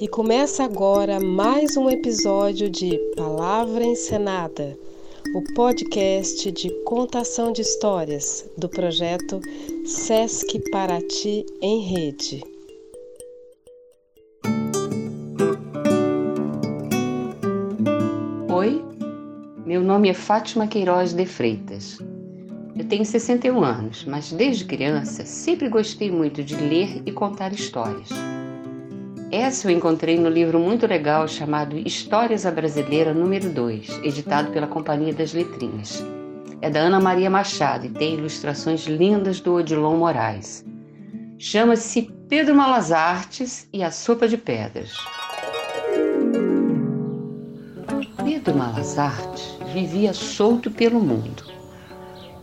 E começa agora mais um episódio de Palavra Encenada, o podcast de contação de histórias do projeto Sesc Paraty em Rede. Oi, meu nome é Fátima Queiroz de Freitas. Eu tenho 61 anos, mas desde criança sempre gostei muito de ler e contar histórias. Essa eu encontrei no livro muito legal chamado Histórias à Brasileira número 2, editado pela Companhia das Letrinhas. É da Ana Maria Machado e tem ilustrações lindas do Odilon Moraes. Chama-se Pedro Malas Artes e a Sopa de Pedras. Pedro Malas Artes vivia solto pelo mundo.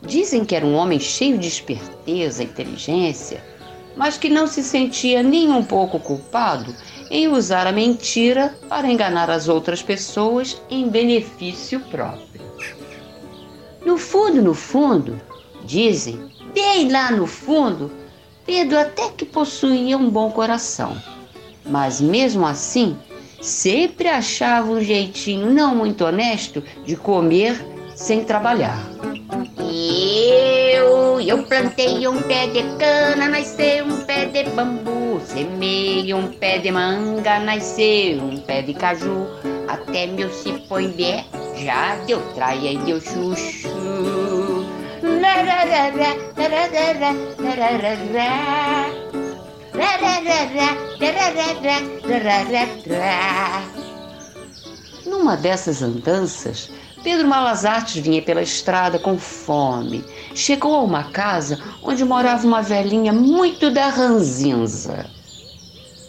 Dizem que era um homem cheio de esperteza inteligência mas que não se sentia nem um pouco culpado em usar a mentira para enganar as outras pessoas em benefício próprio. No fundo, no fundo, dizem, bem lá no fundo, Pedro até que possuía um bom coração, mas mesmo assim sempre achava um jeitinho não muito honesto de comer sem trabalhar. Eu, plantei um pé de cana, nasceu um pé de bambu. Semei um pé de manga, nasceu um pé de caju. Até meu cipó em pé, já deu traia e deu chuchu. Numa dessas andanças, Pedro Malas Artes vinha pela estrada com fome. Chegou a uma casa onde morava uma velhinha muito da ranzinza.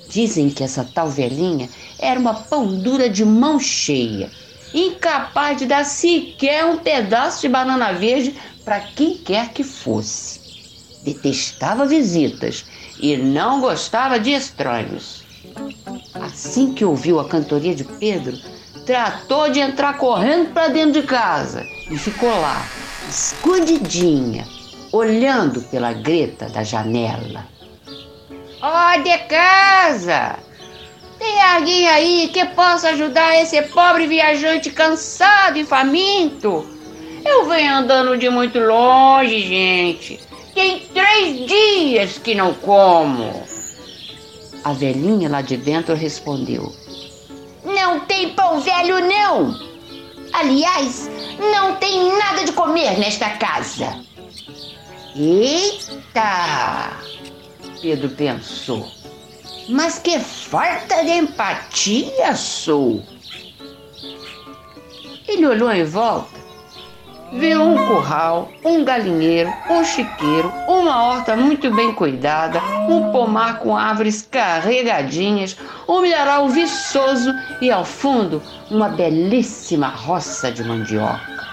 Dizem que essa tal velhinha era uma pão dura de mão cheia, incapaz de dar sequer um pedaço de banana verde para quem quer que fosse. Detestava visitas e não gostava de estranhos. Assim que ouviu a cantoria de Pedro, tratou de entrar correndo para dentro de casa e ficou lá, escondidinha, olhando pela greta da janela. Ó oh, de casa! Tem alguém aí que possa ajudar esse pobre viajante cansado e faminto? Eu venho andando de muito longe, gente. Tem três dias que não como. A velhinha lá de dentro respondeu: não tem pão velho, não. Aliás, não tem nada de comer nesta casa. Eita! Pedro pensou. Mas que falta de empatia sou! Ele olhou em volta viu um curral, um galinheiro, um chiqueiro, uma horta muito bem cuidada, um pomar com árvores carregadinhas, um milharal viçoso e, ao fundo, uma belíssima roça de mandioca.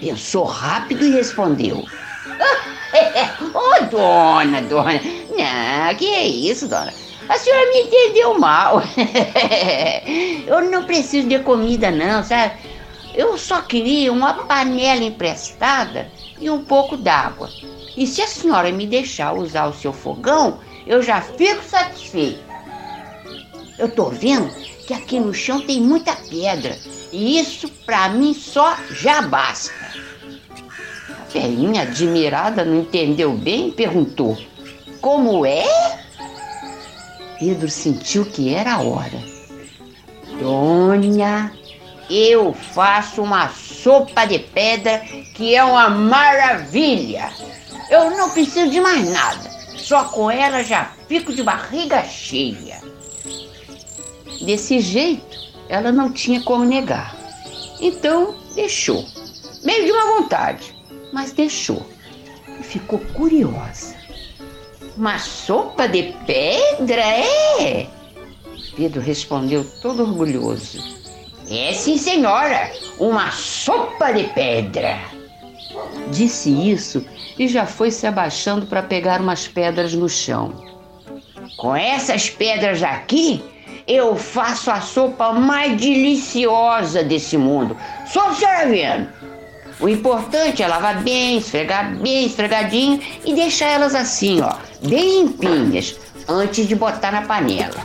Pensou rápido e respondeu: Ô, oh, dona, dona, não, que é isso, dona? A senhora me entendeu mal. Eu não preciso de comida, não, sabe? Eu só queria uma panela emprestada e um pouco d'água. E se a senhora me deixar usar o seu fogão, eu já fico satisfeito. Eu tô vendo que aqui no chão tem muita pedra e isso para mim só já basta. A velhinha admirada não entendeu bem e perguntou: Como é? Pedro sentiu que era a hora. Dona, eu faço uma sopa de pedra que é uma maravilha. Eu não preciso de mais nada. Só com ela já fico de barriga cheia. Desse jeito, ela não tinha como negar. Então, deixou. Meio de uma vontade, mas deixou. E ficou curiosa. Uma sopa de pedra, é? Pedro respondeu todo orgulhoso. É sim, senhora, uma sopa de pedra. Disse isso e já foi se abaixando para pegar umas pedras no chão. Com essas pedras aqui, eu faço a sopa mais deliciosa desse mundo. Só vendo. O importante é lavar bem, esfregar bem esfregadinho e deixar elas assim, ó, bem limpinhas, antes de botar na panela.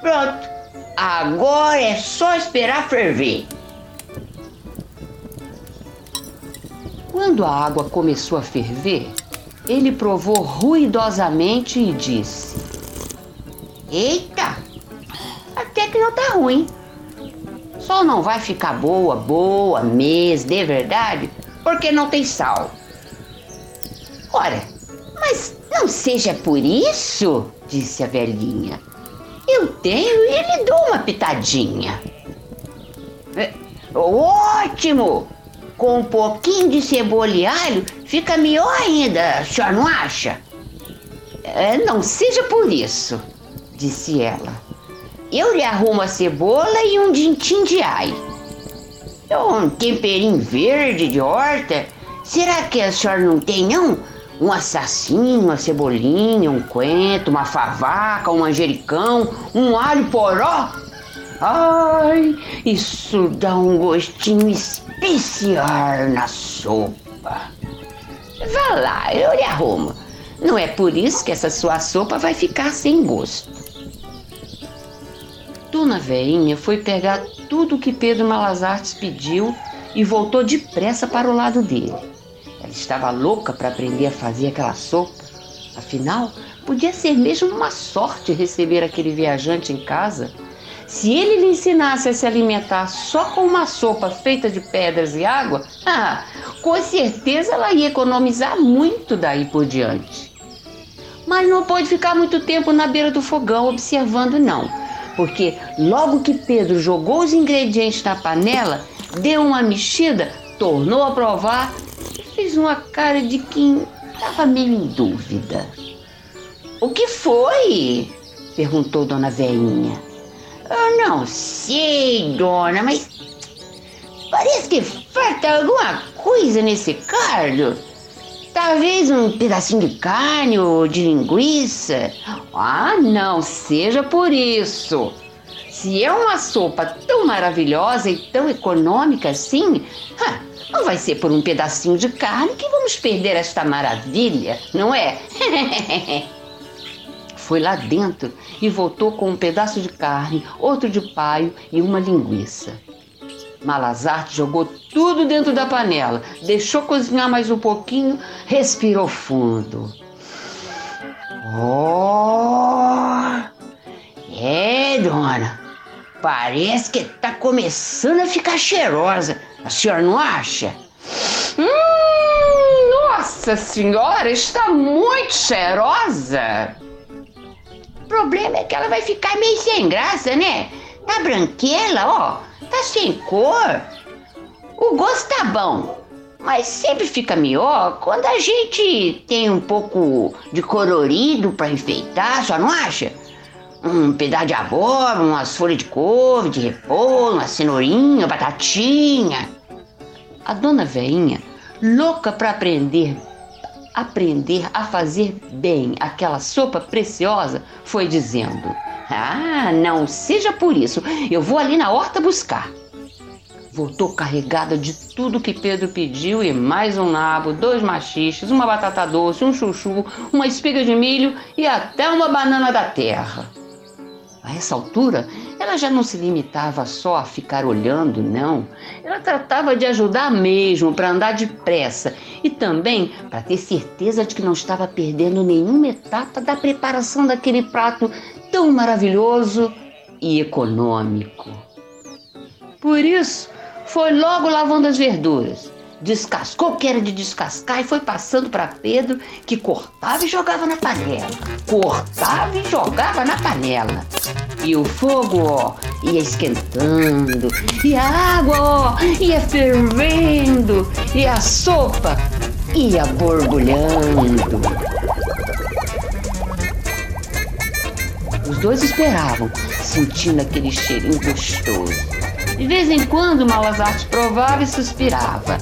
Pronto, agora é só esperar ferver. Quando a água começou a ferver, ele provou ruidosamente e disse: Eita, até que não tá ruim. Só não vai ficar boa, boa mesmo, de verdade, porque não tem sal. Ora, mas não seja por isso, disse a velhinha. Eu tenho e lhe dou uma pitadinha. É, ótimo! Com um pouquinho de cebola e alho, fica melhor ainda, a senhora não acha? É, não seja por isso, disse ela. Eu lhe arrumo a cebola e um dintim de alho. Um temperinho verde de horta. Será que a senhora não tem, não? Um assassino, uma cebolinha, um coentro, uma favaca, um manjericão, um alho poró? Ai, isso dá um gostinho especial na sopa. Vá lá, eu lhe arrumo. Não é por isso que essa sua sopa vai ficar sem gosto. Dona Veinha foi pegar tudo o que Pedro Malazartes pediu e voltou depressa para o lado dele. Ela estava louca para aprender a fazer aquela sopa. Afinal, podia ser mesmo uma sorte receber aquele viajante em casa. Se ele lhe ensinasse a se alimentar só com uma sopa feita de pedras e água, ah, com certeza ela ia economizar muito daí por diante. Mas não pôde ficar muito tempo na beira do fogão observando, não porque logo que Pedro jogou os ingredientes na panela, deu uma mexida, tornou a provar fez uma cara de quem estava meio em dúvida. O que foi? perguntou Dona Velhinha. Eu não sei, dona, mas parece que falta alguma coisa nesse caldo. Talvez um pedacinho de carne ou de linguiça. Ah, não seja por isso. Se é uma sopa tão maravilhosa e tão econômica assim, não vai ser por um pedacinho de carne que vamos perder esta maravilha, não é? Foi lá dentro e voltou com um pedaço de carne, outro de paio e uma linguiça. Malazarte jogou tudo dentro da panela, deixou cozinhar mais um pouquinho, respirou fundo. Oh! É, dona, parece que tá começando a ficar cheirosa. A senhora não acha? Hum, nossa senhora, está muito cheirosa. O problema é que ela vai ficar meio sem graça, né? Tá branquela, ó tá sem cor. O gosto tá bom, mas sempre fica melhor quando a gente tem um pouco de colorido para enfeitar, só não acha? Um pedaço de abóbora, umas folhas de couve, de repolho, uma cenourinha, batatinha. A dona veinha, louca para aprender aprender a fazer bem aquela sopa preciosa, foi dizendo: ah, não seja por isso. Eu vou ali na horta buscar. Voltou carregada de tudo que Pedro pediu e mais um nabo, dois machiches, uma batata doce, um chuchu, uma espiga de milho e até uma banana da terra. A essa altura, ela já não se limitava só a ficar olhando, não. Ela tratava de ajudar mesmo para andar depressa e também para ter certeza de que não estava perdendo nenhuma etapa da preparação daquele prato tão maravilhoso e econômico. Por isso, foi logo lavando as verduras. Descascou o que era de descascar e foi passando para Pedro, que cortava e jogava na panela. Cortava e jogava na panela. E o fogo, ó, ia esquentando. E a água, ó, ia fervendo. E a sopa ia borbulhando. Os dois esperavam, sentindo aquele cheirinho gostoso. De vez em quando, Malazarte provava e suspirava.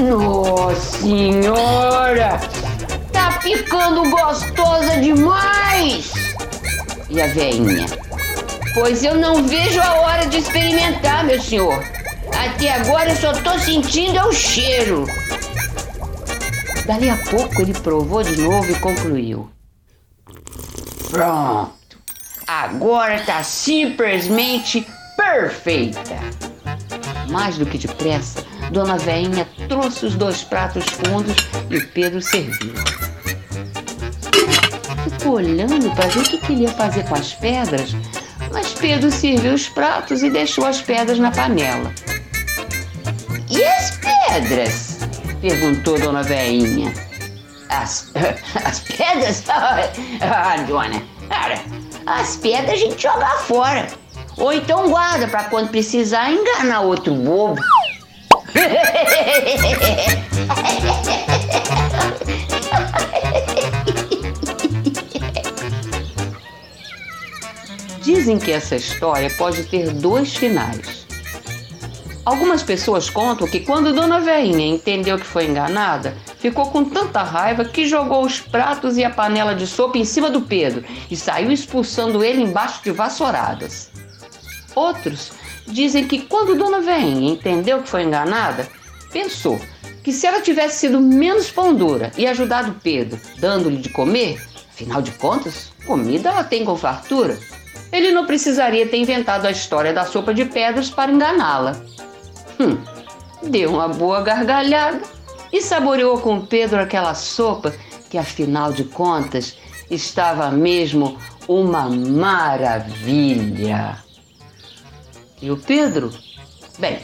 Nossa senhora! Tá ficando gostosa demais! E a veinha? Pois eu não vejo a hora de experimentar, meu senhor. Até agora eu só tô sentindo é o cheiro. Dali a pouco ele provou de novo e concluiu. Pronto. Agora tá simplesmente perfeita. Mais do que depressa, Dona Veinha trouxe os dois pratos fundos e o Pedro serviu. Ficou olhando para ver o que queria fazer com as pedras, mas Pedro serviu os pratos e deixou as pedras na panela. E as pedras? perguntou Dona Veinha. As, as pedras? Ah, dona, as pedras a gente joga fora. Ou então guarda para quando precisar enganar outro bobo. Dizem que essa história pode ter dois finais. Algumas pessoas contam que quando Dona Veinha entendeu que foi enganada, ficou com tanta raiva que jogou os pratos e a panela de sopa em cima do Pedro e saiu expulsando ele embaixo de vassouradas. Outros dizem que quando Dona Veinha entendeu que foi enganada, pensou que se ela tivesse sido menos pão dura e ajudado Pedro, dando-lhe de comer, afinal de contas, comida ela tem com fartura, ele não precisaria ter inventado a história da sopa de pedras para enganá-la. Hum, deu uma boa gargalhada e saboreou com Pedro aquela sopa que, afinal de contas, estava mesmo uma maravilha. E o Pedro? Bem,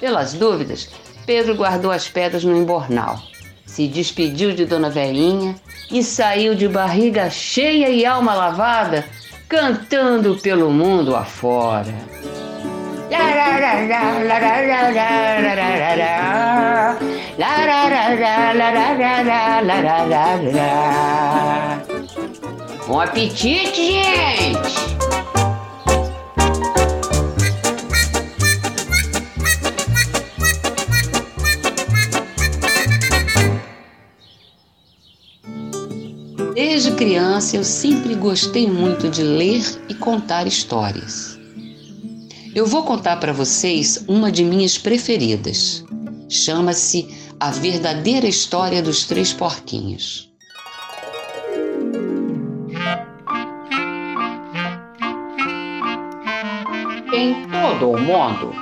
pelas dúvidas, Pedro guardou as pedras no embornal, se despediu de Dona Velhinha e saiu de barriga cheia e alma lavada, cantando pelo mundo afora. Bom apetite, gente! Criança eu sempre gostei muito de ler e contar histórias. Eu vou contar para vocês uma de minhas preferidas. Chama-se A Verdadeira História dos Três Porquinhos. Em todo o mundo,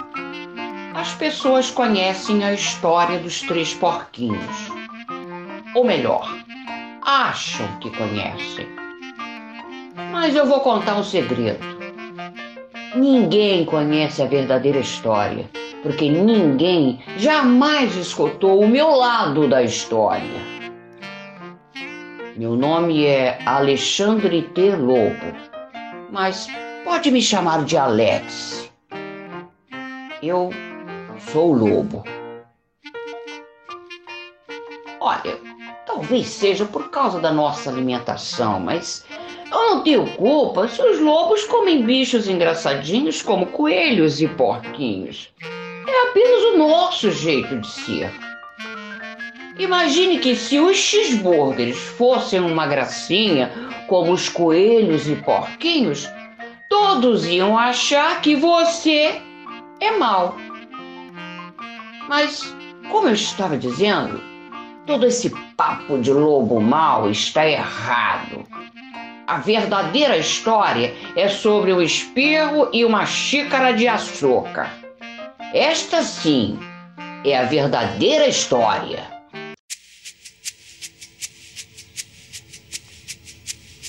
as pessoas conhecem a história dos três porquinhos. Ou melhor, acham que conhecem. Mas eu vou contar um segredo. Ninguém conhece a verdadeira história, porque ninguém jamais escutou o meu lado da história. Meu nome é Alexandre T. Lobo, mas pode me chamar de Alex. Eu sou lobo. Olha, Talvez seja por causa da nossa alimentação, mas eu não tenho culpa se os lobos comem bichos engraçadinhos como coelhos e porquinhos. É apenas o nosso jeito de ser. Imagine que se os cheeseburgers fossem uma gracinha, como os coelhos e porquinhos, todos iam achar que você é mal. Mas, como eu estava dizendo, todo esse papo de lobo mau está errado. A verdadeira história é sobre o espirro e uma xícara de açúcar. Esta sim é a verdadeira história.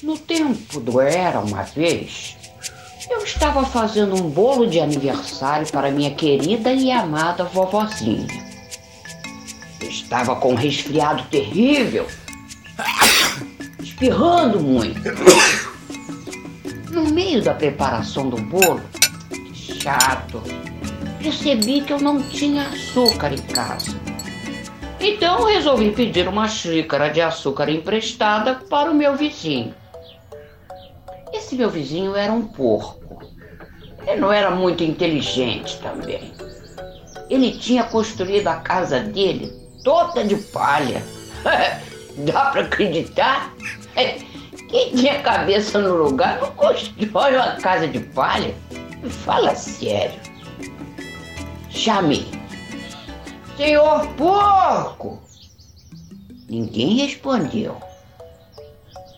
No tempo do Era uma vez, eu estava fazendo um bolo de aniversário para minha querida e amada vovozinha. Estava com um resfriado terrível, espirrando muito. No meio da preparação do bolo, chato, percebi que eu não tinha açúcar em casa. Então resolvi pedir uma xícara de açúcar emprestada para o meu vizinho. Esse meu vizinho era um porco. Ele não era muito inteligente também. Ele tinha construído a casa dele toda de palha. Dá para acreditar? Quem tinha cabeça no lugar não constrói uma casa de palha. Fala sério. Chamei. Senhor porco! Ninguém respondeu.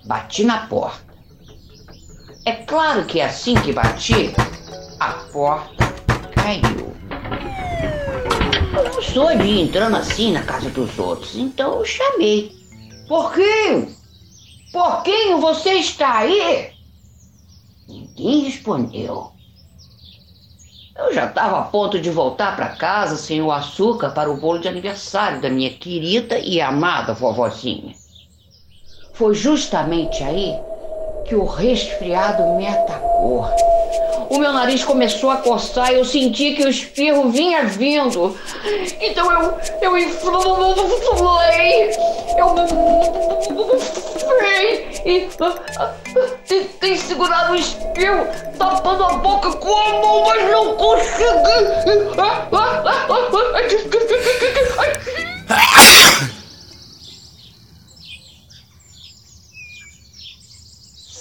Bati na porta. É claro que assim que bati, a porta caiu. Eu não sou de ir entrando assim na casa dos outros, então eu chamei. Porquinho! Porquinho, você está aí? Ninguém respondeu. Eu já estava a ponto de voltar para casa sem o açúcar para o bolo de aniversário da minha querida e amada vovozinha. Foi justamente aí que o resfriado me atacou. O meu nariz começou a coçar e eu senti que o espirro vinha vindo. Então eu. Eu inflei. Eu. E. Tentei segurar o espirro, tapando a boca com a mão, mas não consegui.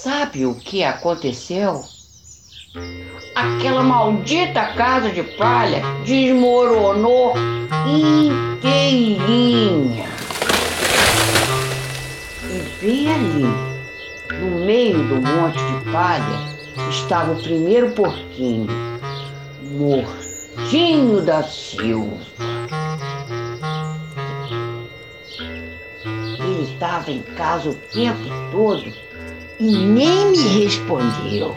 Sabe o que aconteceu? Aquela maldita casa de palha desmoronou inteirinha. E bem ali, no meio do monte de palha, estava o primeiro porquinho, Mortinho da Silva. Ele estava em casa o tempo todo e nem me respondeu.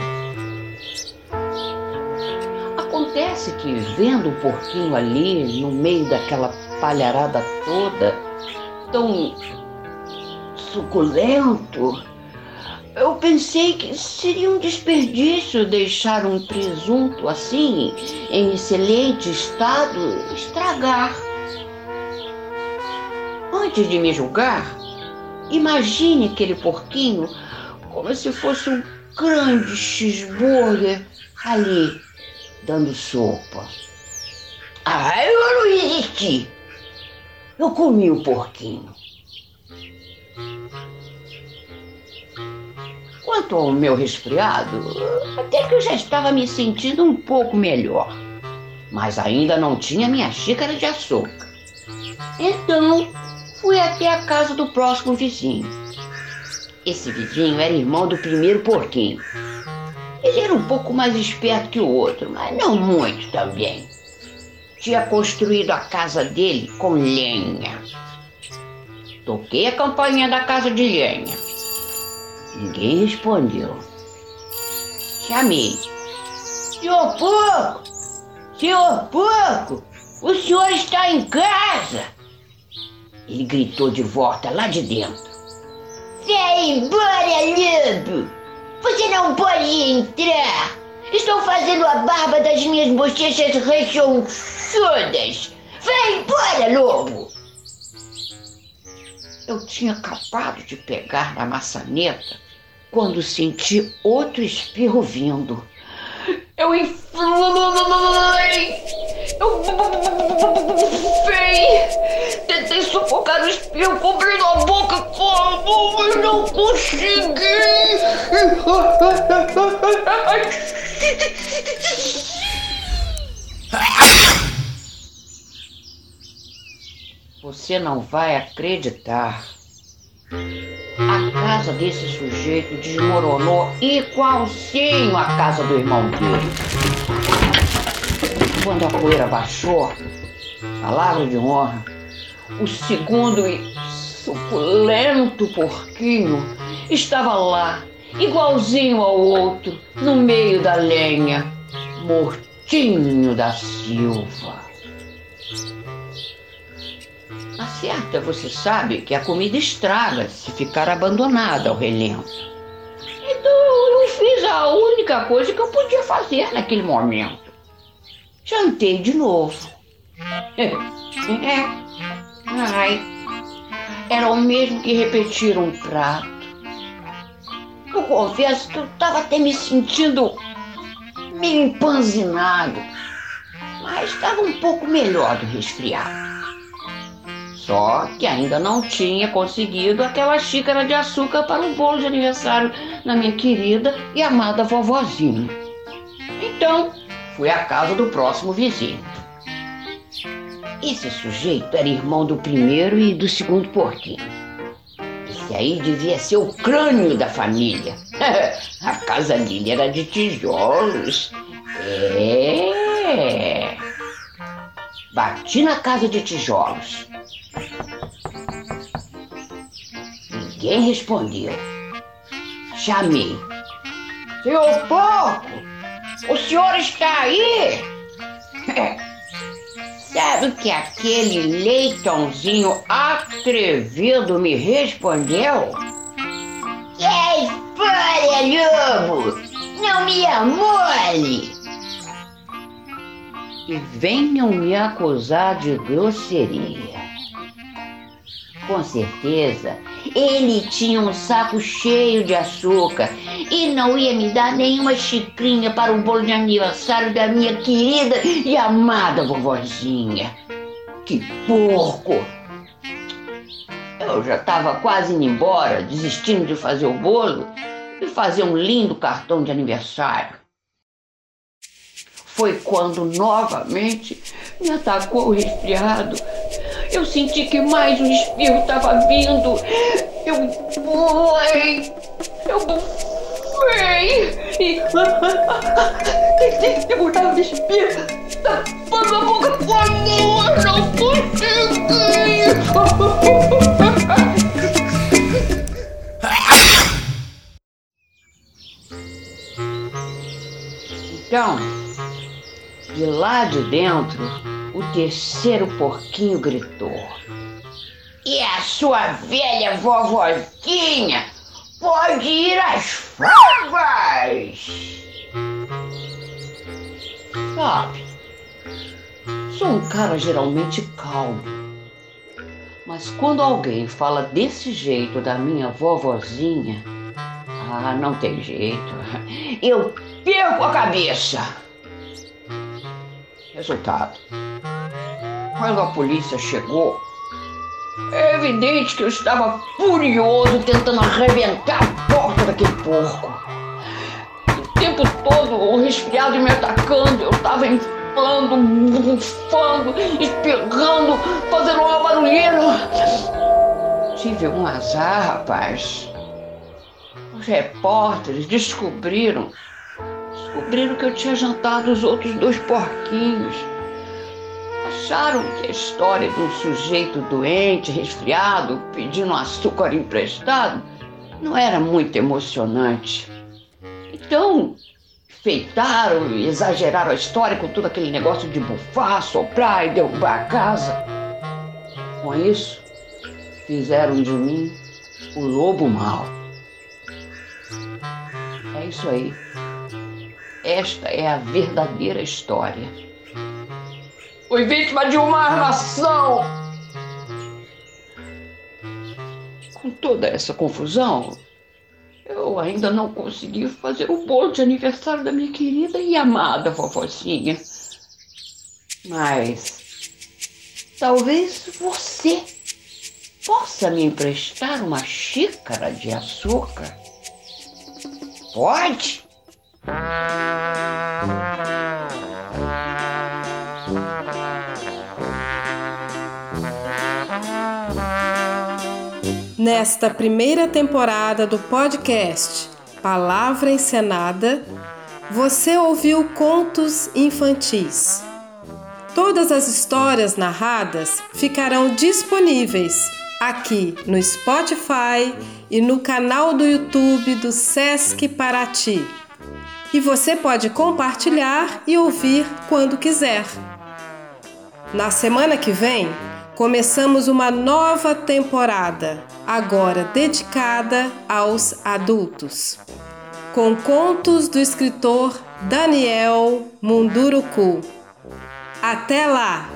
Acontece que, vendo o porquinho ali, no meio daquela palharada toda, tão suculento, eu pensei que seria um desperdício deixar um presunto assim, em excelente estado, estragar. Antes de me julgar, imagine aquele porquinho como se fosse um grande cheeseburger ali, dando sopa. Ah, eu não resisti. Eu comi o porquinho. Quanto ao meu resfriado, até que eu já estava me sentindo um pouco melhor. Mas ainda não tinha minha xícara de açúcar. Então, fui até a casa do próximo vizinho. Esse vizinho era irmão do primeiro porquinho. Ele era um pouco mais esperto que o outro, mas não muito também. Tinha construído a casa dele com lenha. Toquei a campainha da casa de lenha. Ninguém respondeu. Chamei. Senhor Porco! Senhor Porco! O senhor está em casa! Ele gritou de volta lá de dentro. Vem embora, lobo! Você não pode entrar! Estou fazendo a barba das minhas bochechas rechonchudas! Vem embora, lobo! Eu tinha acabado de pegar na maçaneta quando senti outro espirro vindo. Eu inflei! Eu sufocar o espirro cobrindo a boca com mas não consegui! Você não vai acreditar. A casa desse sujeito desmoronou igualzinho a casa do irmão dele. Quando a poeira baixou, palavra de honra, o segundo e suculento porquinho estava lá, igualzinho ao outro, no meio da lenha, mortinho da Silva. A certa, você sabe que a comida estraga se ficar abandonada ao relento. Então eu fiz a única coisa que eu podia fazer naquele momento. Jantei de novo. É. Ai. Era o mesmo que repetir um prato. Eu confesso que eu estava até me sentindo meio empanzinado, mas estava um pouco melhor do resfriado. Só que ainda não tinha conseguido aquela xícara de açúcar para o bolo de aniversário da minha querida e amada vovozinha. Então, fui à casa do próximo vizinho. Esse sujeito era irmão do primeiro e do segundo porquinho. E E aí devia ser o crânio da família. A casa dele era de tijolos. É. Bati na casa de tijolos. Ninguém respondeu. Chamei. Seu porco, o senhor está aí? Sabe o que aquele leitãozinho atrevido me respondeu? Que história, lobo! Não me amole! E venham me acusar de grosseria. Com certeza, ele tinha um saco cheio de açúcar e não ia me dar nenhuma xicrinha para o bolo de aniversário da minha querida e amada vovozinha. Que porco! Eu já estava quase indo embora, desistindo de fazer o bolo e fazer um lindo cartão de aniversário. Foi quando novamente me atacou o resfriado eu senti que mais um espirro estava vindo. Eu bufei. Eu bufei. E. Tentei segurar o espirro. Tapando a boca com a mão. Não consegui. Então, de lá de dentro, o terceiro porquinho gritou. E a sua velha vovozinha pode ir às favas! Sabe, sou um cara geralmente calmo. Mas quando alguém fala desse jeito da minha vovozinha, ah, não tem jeito. Eu perco a cabeça. Resultado quando a polícia chegou, é evidente que eu estava furioso tentando arrebentar a porta daquele porco. O tempo todo o resfriado me atacando, eu estava inflando, bufando, espirrando, fazendo uma barulheira. Tive um azar, rapaz. Os repórteres descobriram descobriram que eu tinha jantado os outros dois porquinhos acharam que a história de um sujeito doente, resfriado, pedindo açúcar emprestado, não era muito emocionante. Então, feitaram e exageraram a história com todo aquele negócio de bufar, soprar e derrubar a casa. Com isso, fizeram de mim o lobo mau. É isso aí. Esta é a verdadeira história. Fui vítima de uma armação. Com toda essa confusão, eu ainda não consegui fazer o bolo de aniversário da minha querida e amada vovozinha. Mas talvez você possa me emprestar uma xícara de açúcar? Pode? Nesta primeira temporada do podcast Palavra Encenada, você ouviu contos infantis. Todas as histórias narradas ficarão disponíveis aqui no Spotify e no canal do YouTube do Sesc Paraty. E você pode compartilhar e ouvir quando quiser. Na semana que vem, começamos uma nova temporada, agora dedicada aos adultos, com contos do escritor Daniel Munduruku. Até lá!